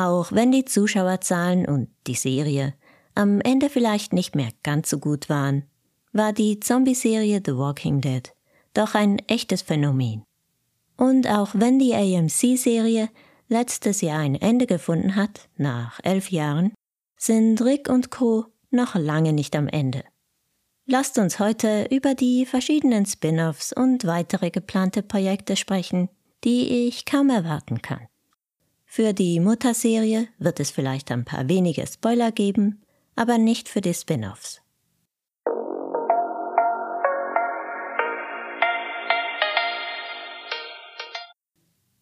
Auch wenn die Zuschauerzahlen und die Serie am Ende vielleicht nicht mehr ganz so gut waren, war die Zombie-Serie The Walking Dead doch ein echtes Phänomen. Und auch wenn die AMC-Serie letztes Jahr ein Ende gefunden hat, nach elf Jahren, sind Rick und Co. noch lange nicht am Ende. Lasst uns heute über die verschiedenen Spin-offs und weitere geplante Projekte sprechen, die ich kaum erwarten kann. Für die Mutterserie wird es vielleicht ein paar wenige Spoiler geben, aber nicht für die Spin-offs.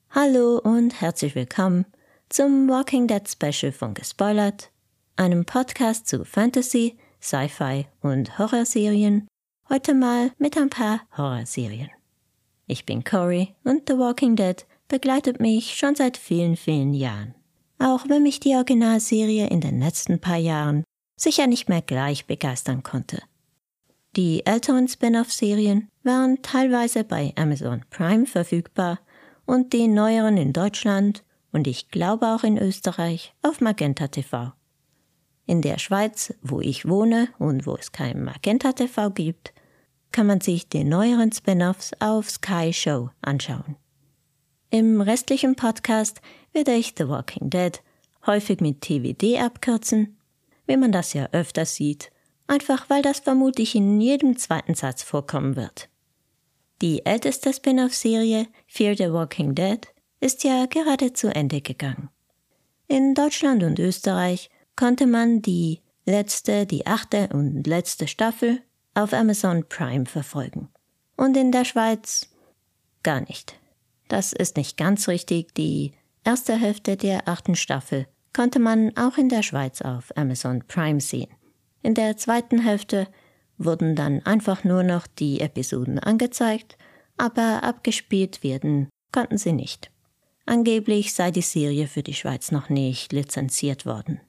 Hallo und herzlich willkommen zum Walking Dead Special von Gespoilert, einem Podcast zu Fantasy, Sci-Fi und Horrorserien, heute mal mit ein paar Horrorserien. Ich bin Cory und The Walking Dead begleitet mich schon seit vielen, vielen Jahren. Auch wenn mich die Originalserie in den letzten paar Jahren sicher nicht mehr gleich begeistern konnte. Die älteren Spin-off-Serien waren teilweise bei Amazon Prime verfügbar und die neueren in Deutschland und ich glaube auch in Österreich auf Magenta TV. In der Schweiz, wo ich wohne und wo es kein Magenta TV gibt, kann man sich die neueren Spin-offs auf Sky Show anschauen. Im restlichen Podcast werde ich The Walking Dead häufig mit TVD abkürzen, wie man das ja öfter sieht, einfach weil das vermutlich in jedem zweiten Satz vorkommen wird. Die älteste Spin-off-Serie Fear the Walking Dead ist ja gerade zu Ende gegangen. In Deutschland und Österreich konnte man die letzte, die achte und letzte Staffel auf Amazon Prime verfolgen. Und in der Schweiz gar nicht. Das ist nicht ganz richtig. Die erste Hälfte der achten Staffel konnte man auch in der Schweiz auf Amazon Prime sehen. In der zweiten Hälfte wurden dann einfach nur noch die Episoden angezeigt, aber abgespielt werden konnten sie nicht. Angeblich sei die Serie für die Schweiz noch nicht lizenziert worden.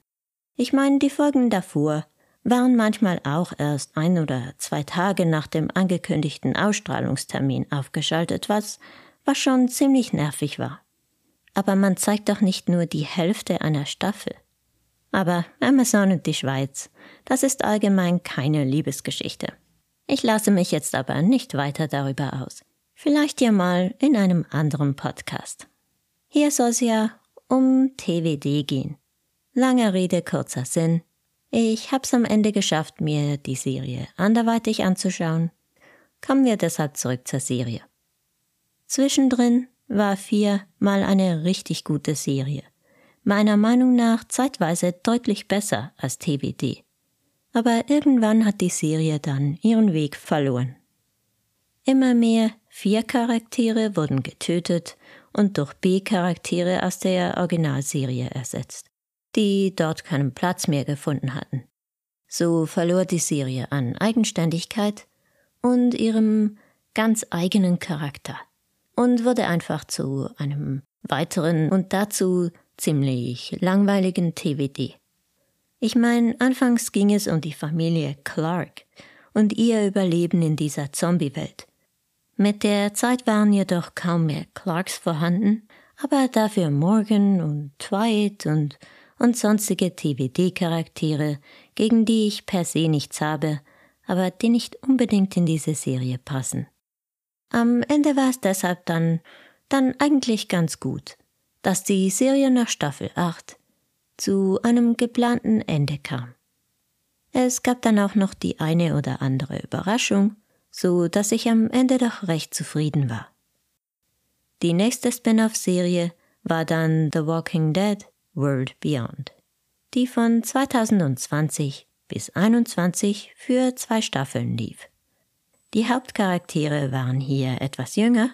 Ich meine, die Folgen davor waren manchmal auch erst ein oder zwei Tage nach dem angekündigten Ausstrahlungstermin aufgeschaltet, was, was schon ziemlich nervig war. Aber man zeigt doch nicht nur die Hälfte einer Staffel. Aber Amazon und die Schweiz, das ist allgemein keine Liebesgeschichte. Ich lasse mich jetzt aber nicht weiter darüber aus. Vielleicht ja mal in einem anderen Podcast. Hier soll es ja um TWD gehen. Lange Rede, kurzer Sinn. Ich hab's am Ende geschafft, mir die Serie anderweitig anzuschauen. Kommen wir deshalb zurück zur Serie. Zwischendrin war vier mal eine richtig gute Serie meiner Meinung nach zeitweise deutlich besser als TBD. Aber irgendwann hat die Serie dann ihren Weg verloren. Immer mehr vier Charaktere wurden getötet und durch B-Charaktere aus der Originalserie ersetzt, die dort keinen Platz mehr gefunden hatten. So verlor die Serie an Eigenständigkeit und ihrem ganz eigenen Charakter und wurde einfach zu einem weiteren und dazu ziemlich langweiligen TVD. Ich meine, anfangs ging es um die Familie Clark und ihr Überleben in dieser Zombie-Welt. Mit der Zeit waren jedoch kaum mehr Clarks vorhanden, aber dafür Morgan und Dwight und, und sonstige TVD-Charaktere, gegen die ich per se nichts habe, aber die nicht unbedingt in diese Serie passen. Am Ende war es deshalb dann, dann eigentlich ganz gut dass die Serie nach Staffel 8 zu einem geplanten Ende kam. Es gab dann auch noch die eine oder andere Überraschung, so dass ich am Ende doch recht zufrieden war. Die nächste Spin-off-Serie war dann The Walking Dead World Beyond, die von 2020 bis 2021 für zwei Staffeln lief. Die Hauptcharaktere waren hier etwas jünger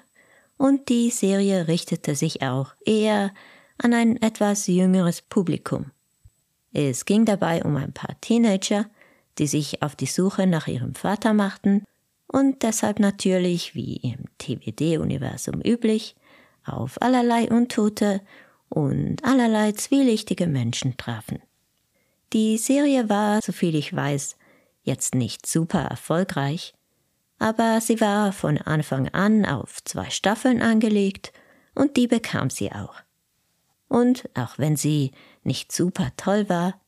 und die Serie richtete sich auch eher an ein etwas jüngeres Publikum. Es ging dabei um ein paar Teenager, die sich auf die Suche nach ihrem Vater machten und deshalb natürlich, wie im TWD-Universum üblich, auf allerlei Untote und allerlei zwielichtige Menschen trafen. Die Serie war, soviel ich weiß, jetzt nicht super erfolgreich, aber sie war von Anfang an auf zwei Staffeln angelegt und die bekam sie auch. Und auch wenn sie nicht super toll war,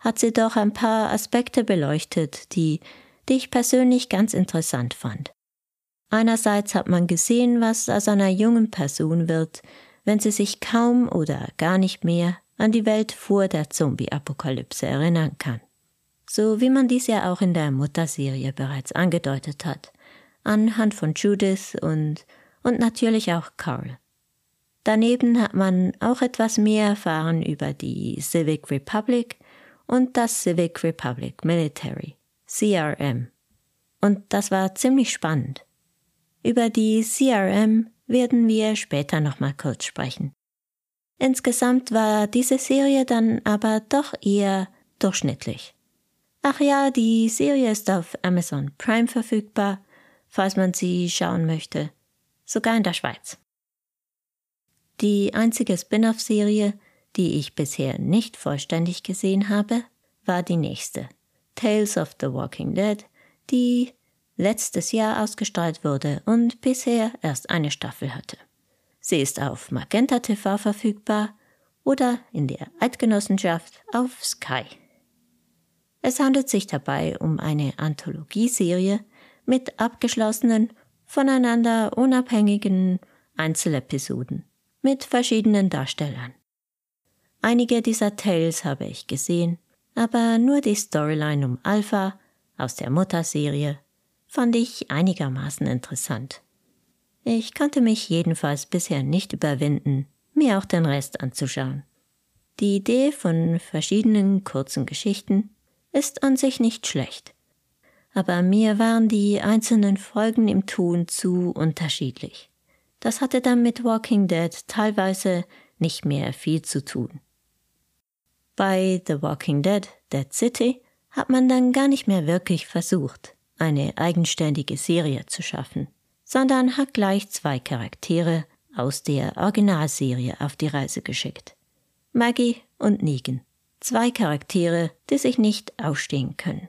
hat sie doch ein paar Aspekte beleuchtet, die, die ich persönlich ganz interessant fand. Einerseits hat man gesehen, was aus einer jungen Person wird, wenn sie sich kaum oder gar nicht mehr an die Welt vor der Zombie-Apokalypse erinnern kann. So wie man dies ja auch in der Mutterserie bereits angedeutet hat, anhand von Judith und, und natürlich auch Carl. Daneben hat man auch etwas mehr erfahren über die Civic Republic und das Civic Republic Military, CRM. Und das war ziemlich spannend. Über die CRM werden wir später nochmal kurz sprechen. Insgesamt war diese Serie dann aber doch eher durchschnittlich. Ach ja, die Serie ist auf Amazon Prime verfügbar, falls man sie schauen möchte, sogar in der Schweiz. Die einzige Spin-off-Serie, die ich bisher nicht vollständig gesehen habe, war die nächste, Tales of the Walking Dead, die letztes Jahr ausgestrahlt wurde und bisher erst eine Staffel hatte. Sie ist auf Magenta TV verfügbar oder in der Eidgenossenschaft auf Sky. Es handelt sich dabei um eine Anthologieserie mit abgeschlossenen, voneinander unabhängigen Einzelepisoden mit verschiedenen Darstellern. Einige dieser Tales habe ich gesehen, aber nur die Storyline um Alpha aus der Mutterserie fand ich einigermaßen interessant. Ich konnte mich jedenfalls bisher nicht überwinden, mir auch den Rest anzuschauen. Die Idee von verschiedenen kurzen Geschichten ist an sich nicht schlecht, aber mir waren die einzelnen Folgen im Tun zu unterschiedlich. Das hatte dann mit Walking Dead teilweise nicht mehr viel zu tun. Bei The Walking Dead, Dead City, hat man dann gar nicht mehr wirklich versucht, eine eigenständige Serie zu schaffen, sondern hat gleich zwei Charaktere aus der Originalserie auf die Reise geschickt. Maggie und Negan. Zwei Charaktere, die sich nicht ausstehen können.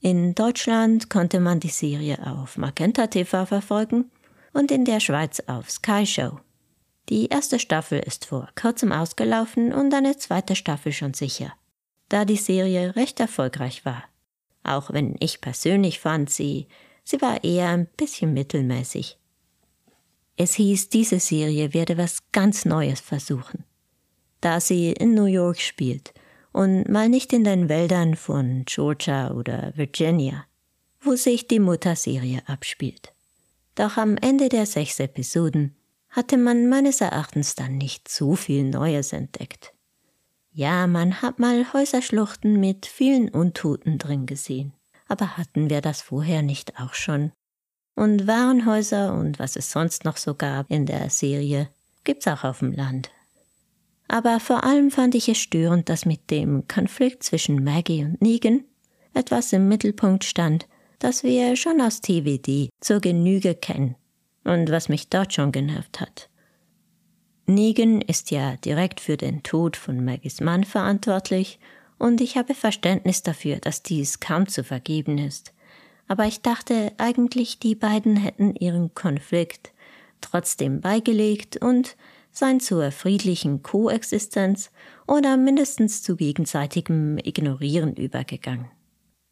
In Deutschland konnte man die Serie auf Magenta TV verfolgen und in der Schweiz auf Sky Show. Die erste Staffel ist vor kurzem ausgelaufen und eine zweite Staffel schon sicher, da die Serie recht erfolgreich war auch wenn ich persönlich fand, sie, sie war eher ein bisschen mittelmäßig. Es hieß, diese Serie werde was ganz Neues versuchen. Da sie in New York spielt und mal nicht in den Wäldern von Georgia oder Virginia, wo sich die Mutterserie abspielt. Doch am Ende der sechs Episoden hatte man meines Erachtens dann nicht so viel Neues entdeckt. Ja, man hat mal Häuserschluchten mit vielen Untoten drin gesehen. Aber hatten wir das vorher nicht auch schon? Und Warenhäuser und was es sonst noch so gab in der Serie, gibt's auch auf dem Land. Aber vor allem fand ich es störend, dass mit dem Konflikt zwischen Maggie und Negan etwas im Mittelpunkt stand, das wir schon aus TVD zur Genüge kennen und was mich dort schon genervt hat. Negan ist ja direkt für den Tod von Maggies Mann verantwortlich, und ich habe Verständnis dafür, dass dies kaum zu vergeben ist. Aber ich dachte eigentlich, die beiden hätten ihren Konflikt trotzdem beigelegt und seien zur friedlichen Koexistenz oder mindestens zu gegenseitigem Ignorieren übergegangen.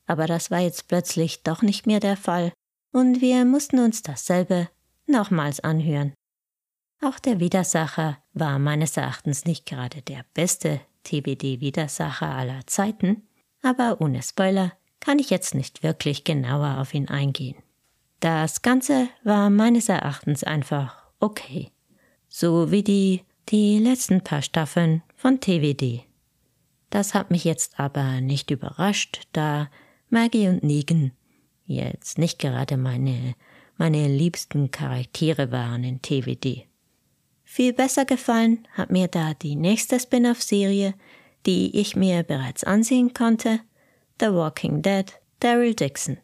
Aber das war jetzt plötzlich doch nicht mehr der Fall, und wir mussten uns dasselbe nochmals anhören. Auch der Widersacher war meines Erachtens nicht gerade der beste TBD-Widersacher aller Zeiten, aber ohne Spoiler kann ich jetzt nicht wirklich genauer auf ihn eingehen. Das Ganze war meines Erachtens einfach okay. So wie die, die letzten paar Staffeln von TWD. Das hat mich jetzt aber nicht überrascht, da Maggie und Negan jetzt nicht gerade meine, meine liebsten Charaktere waren in TWD. Viel besser gefallen hat mir da die nächste Spin-off-Serie, die ich mir bereits ansehen konnte, The Walking Dead, Daryl Dixon.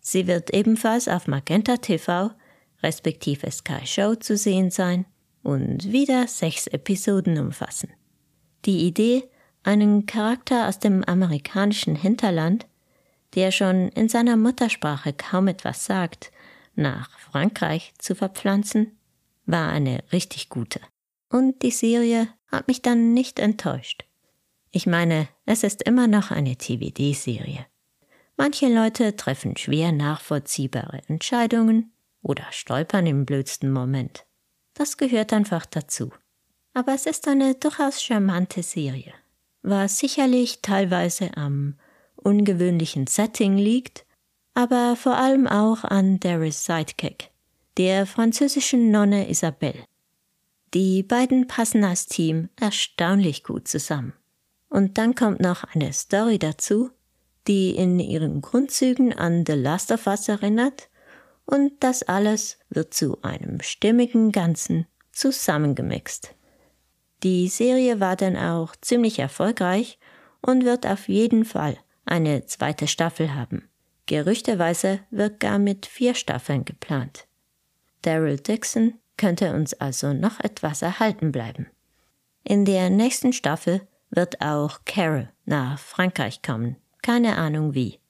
Sie wird ebenfalls auf Magenta TV respektive Sky Show zu sehen sein und wieder sechs Episoden umfassen. Die Idee, einen Charakter aus dem amerikanischen Hinterland, der schon in seiner Muttersprache kaum etwas sagt, nach Frankreich zu verpflanzen, war eine richtig gute. Und die Serie hat mich dann nicht enttäuscht. Ich meine, es ist immer noch eine TVD-Serie. Manche Leute treffen schwer nachvollziehbare Entscheidungen oder stolpern im blödsten Moment. Das gehört einfach dazu. Aber es ist eine durchaus charmante Serie, was sicherlich teilweise am ungewöhnlichen Setting liegt, aber vor allem auch an Darys Sidekick, der französischen Nonne Isabelle. Die beiden passen als Team erstaunlich gut zusammen. Und dann kommt noch eine Story dazu, die in ihren Grundzügen an The Last of Us erinnert, und das alles wird zu einem stimmigen Ganzen zusammengemixt. Die Serie war dann auch ziemlich erfolgreich und wird auf jeden Fall eine zweite Staffel haben. Gerüchteweise wird gar mit vier Staffeln geplant. Daryl Dixon könnte uns also noch etwas erhalten bleiben. In der nächsten Staffel wird auch Carol nach Frankreich kommen. Keine Ahnung wie.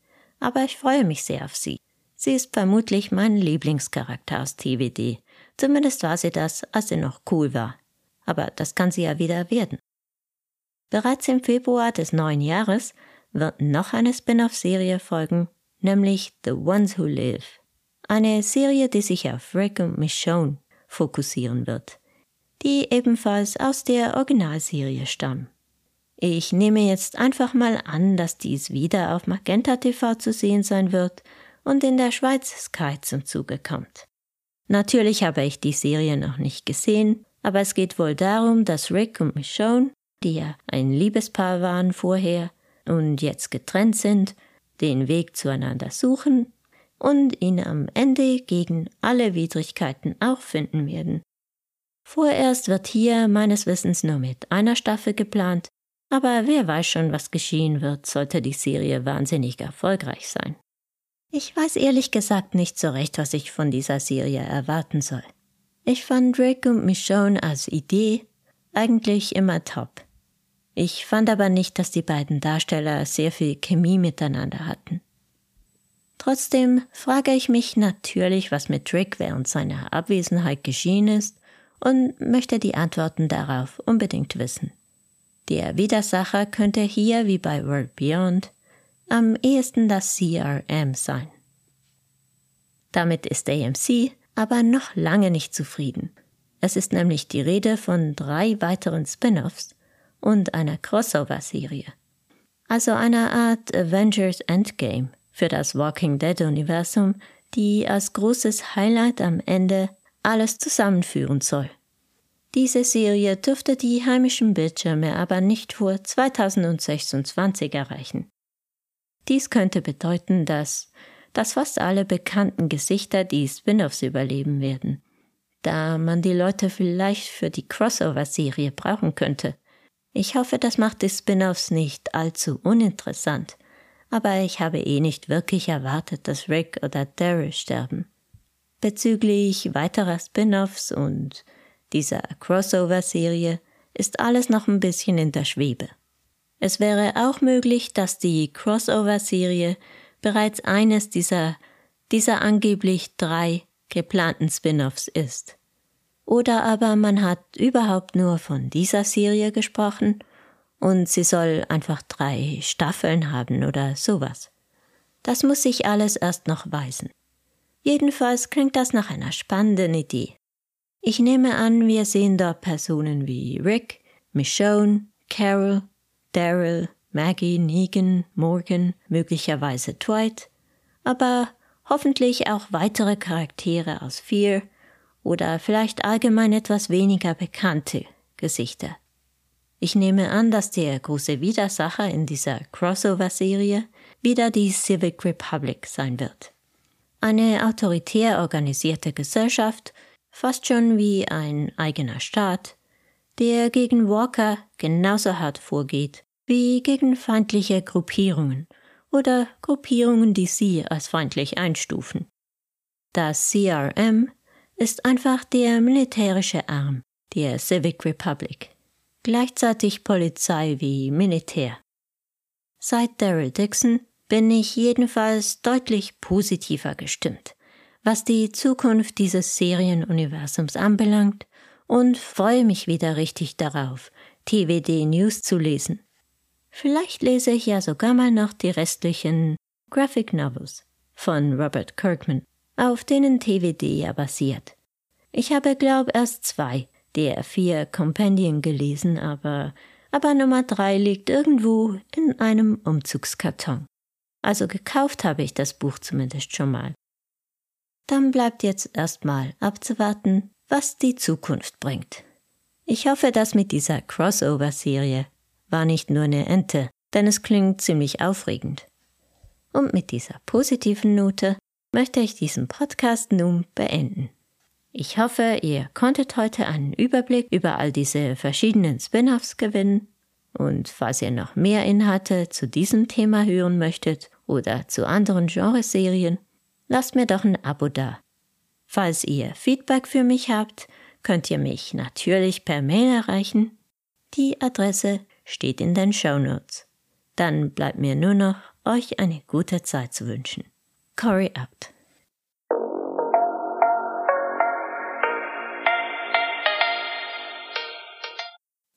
Aber ich freue mich sehr auf sie. Sie ist vermutlich mein Lieblingscharakter aus TVD. Zumindest war sie das, als sie noch cool war. Aber das kann sie ja wieder werden. Bereits im Februar des neuen Jahres wird noch eine Spin-off-Serie folgen, nämlich The Ones Who Live. Eine Serie, die sich auf Rick und Michonne fokussieren wird, die ebenfalls aus der Originalserie stammen. Ich nehme jetzt einfach mal an, dass dies wieder auf Magenta TV zu sehen sein wird und in der Schweiz Sky zum Zuge kommt. Natürlich habe ich die Serie noch nicht gesehen, aber es geht wohl darum, dass Rick und Michonne, die ja ein Liebespaar waren vorher und jetzt getrennt sind, den Weg zueinander suchen und ihn am Ende gegen alle Widrigkeiten auch finden werden. Vorerst wird hier meines Wissens nur mit einer Staffel geplant, aber wer weiß schon, was geschehen wird, sollte die Serie wahnsinnig erfolgreich sein. Ich weiß ehrlich gesagt nicht so recht, was ich von dieser Serie erwarten soll. Ich fand Rick und Michonne als Idee eigentlich immer top. Ich fand aber nicht, dass die beiden Darsteller sehr viel Chemie miteinander hatten. Trotzdem frage ich mich natürlich, was mit Rick während seiner Abwesenheit geschehen ist und möchte die Antworten darauf unbedingt wissen. Der Widersacher könnte hier wie bei World Beyond am ehesten das CRM sein. Damit ist AMC aber noch lange nicht zufrieden. Es ist nämlich die Rede von drei weiteren Spin-offs und einer Crossover-Serie. Also einer Art Avengers Endgame für das Walking Dead-Universum, die als großes Highlight am Ende alles zusammenführen soll. Diese Serie dürfte die heimischen Bildschirme aber nicht vor 2026 erreichen. Dies könnte bedeuten, dass, dass fast alle bekannten Gesichter die Spin-offs überleben werden, da man die Leute vielleicht für die Crossover-Serie brauchen könnte. Ich hoffe, das macht die Spin-offs nicht allzu uninteressant, aber ich habe eh nicht wirklich erwartet, dass Rick oder Daryl sterben. Bezüglich weiterer Spin-offs und dieser Crossover-Serie ist alles noch ein bisschen in der Schwebe. Es wäre auch möglich, dass die Crossover-Serie bereits eines dieser, dieser angeblich drei geplanten Spin-offs ist. Oder aber man hat überhaupt nur von dieser Serie gesprochen und sie soll einfach drei Staffeln haben oder sowas. Das muss sich alles erst noch weisen. Jedenfalls klingt das nach einer spannenden Idee. Ich nehme an, wir sehen dort Personen wie Rick, Michonne, Carol, Daryl, Maggie, Negan, Morgan, möglicherweise Dwight, aber hoffentlich auch weitere Charaktere aus Fear oder vielleicht allgemein etwas weniger bekannte Gesichter. Ich nehme an, dass der große Widersacher in dieser Crossover-Serie wieder die Civic Republic sein wird. Eine autoritär organisierte Gesellschaft, fast schon wie ein eigener Staat, der gegen Walker genauso hart vorgeht wie gegen feindliche Gruppierungen oder Gruppierungen, die sie als feindlich einstufen. Das CRM ist einfach der militärische Arm der Civic Republic, gleichzeitig Polizei wie Militär. Seit Daryl Dixon bin ich jedenfalls deutlich positiver gestimmt was die Zukunft dieses Serienuniversums anbelangt und freue mich wieder richtig darauf, TWD News zu lesen. Vielleicht lese ich ja sogar mal noch die restlichen Graphic Novels von Robert Kirkman, auf denen TWD ja basiert. Ich habe, glaub, erst zwei der vier Companion gelesen, aber, aber Nummer drei liegt irgendwo in einem Umzugskarton. Also gekauft habe ich das Buch zumindest schon mal. Dann bleibt jetzt erstmal abzuwarten, was die Zukunft bringt. Ich hoffe, dass mit dieser Crossover-Serie war nicht nur eine Ente, denn es klingt ziemlich aufregend. Und mit dieser positiven Note möchte ich diesen Podcast nun beenden. Ich hoffe, ihr konntet heute einen Überblick über all diese verschiedenen Spin-offs gewinnen. Und falls ihr noch mehr Inhalte zu diesem Thema hören möchtet oder zu anderen Genreserien, lasst mir doch ein Abo da. Falls ihr Feedback für mich habt, könnt ihr mich natürlich per Mail erreichen. Die Adresse steht in den Show Notes. Dann bleibt mir nur noch, euch eine gute Zeit zu wünschen. Cory Abt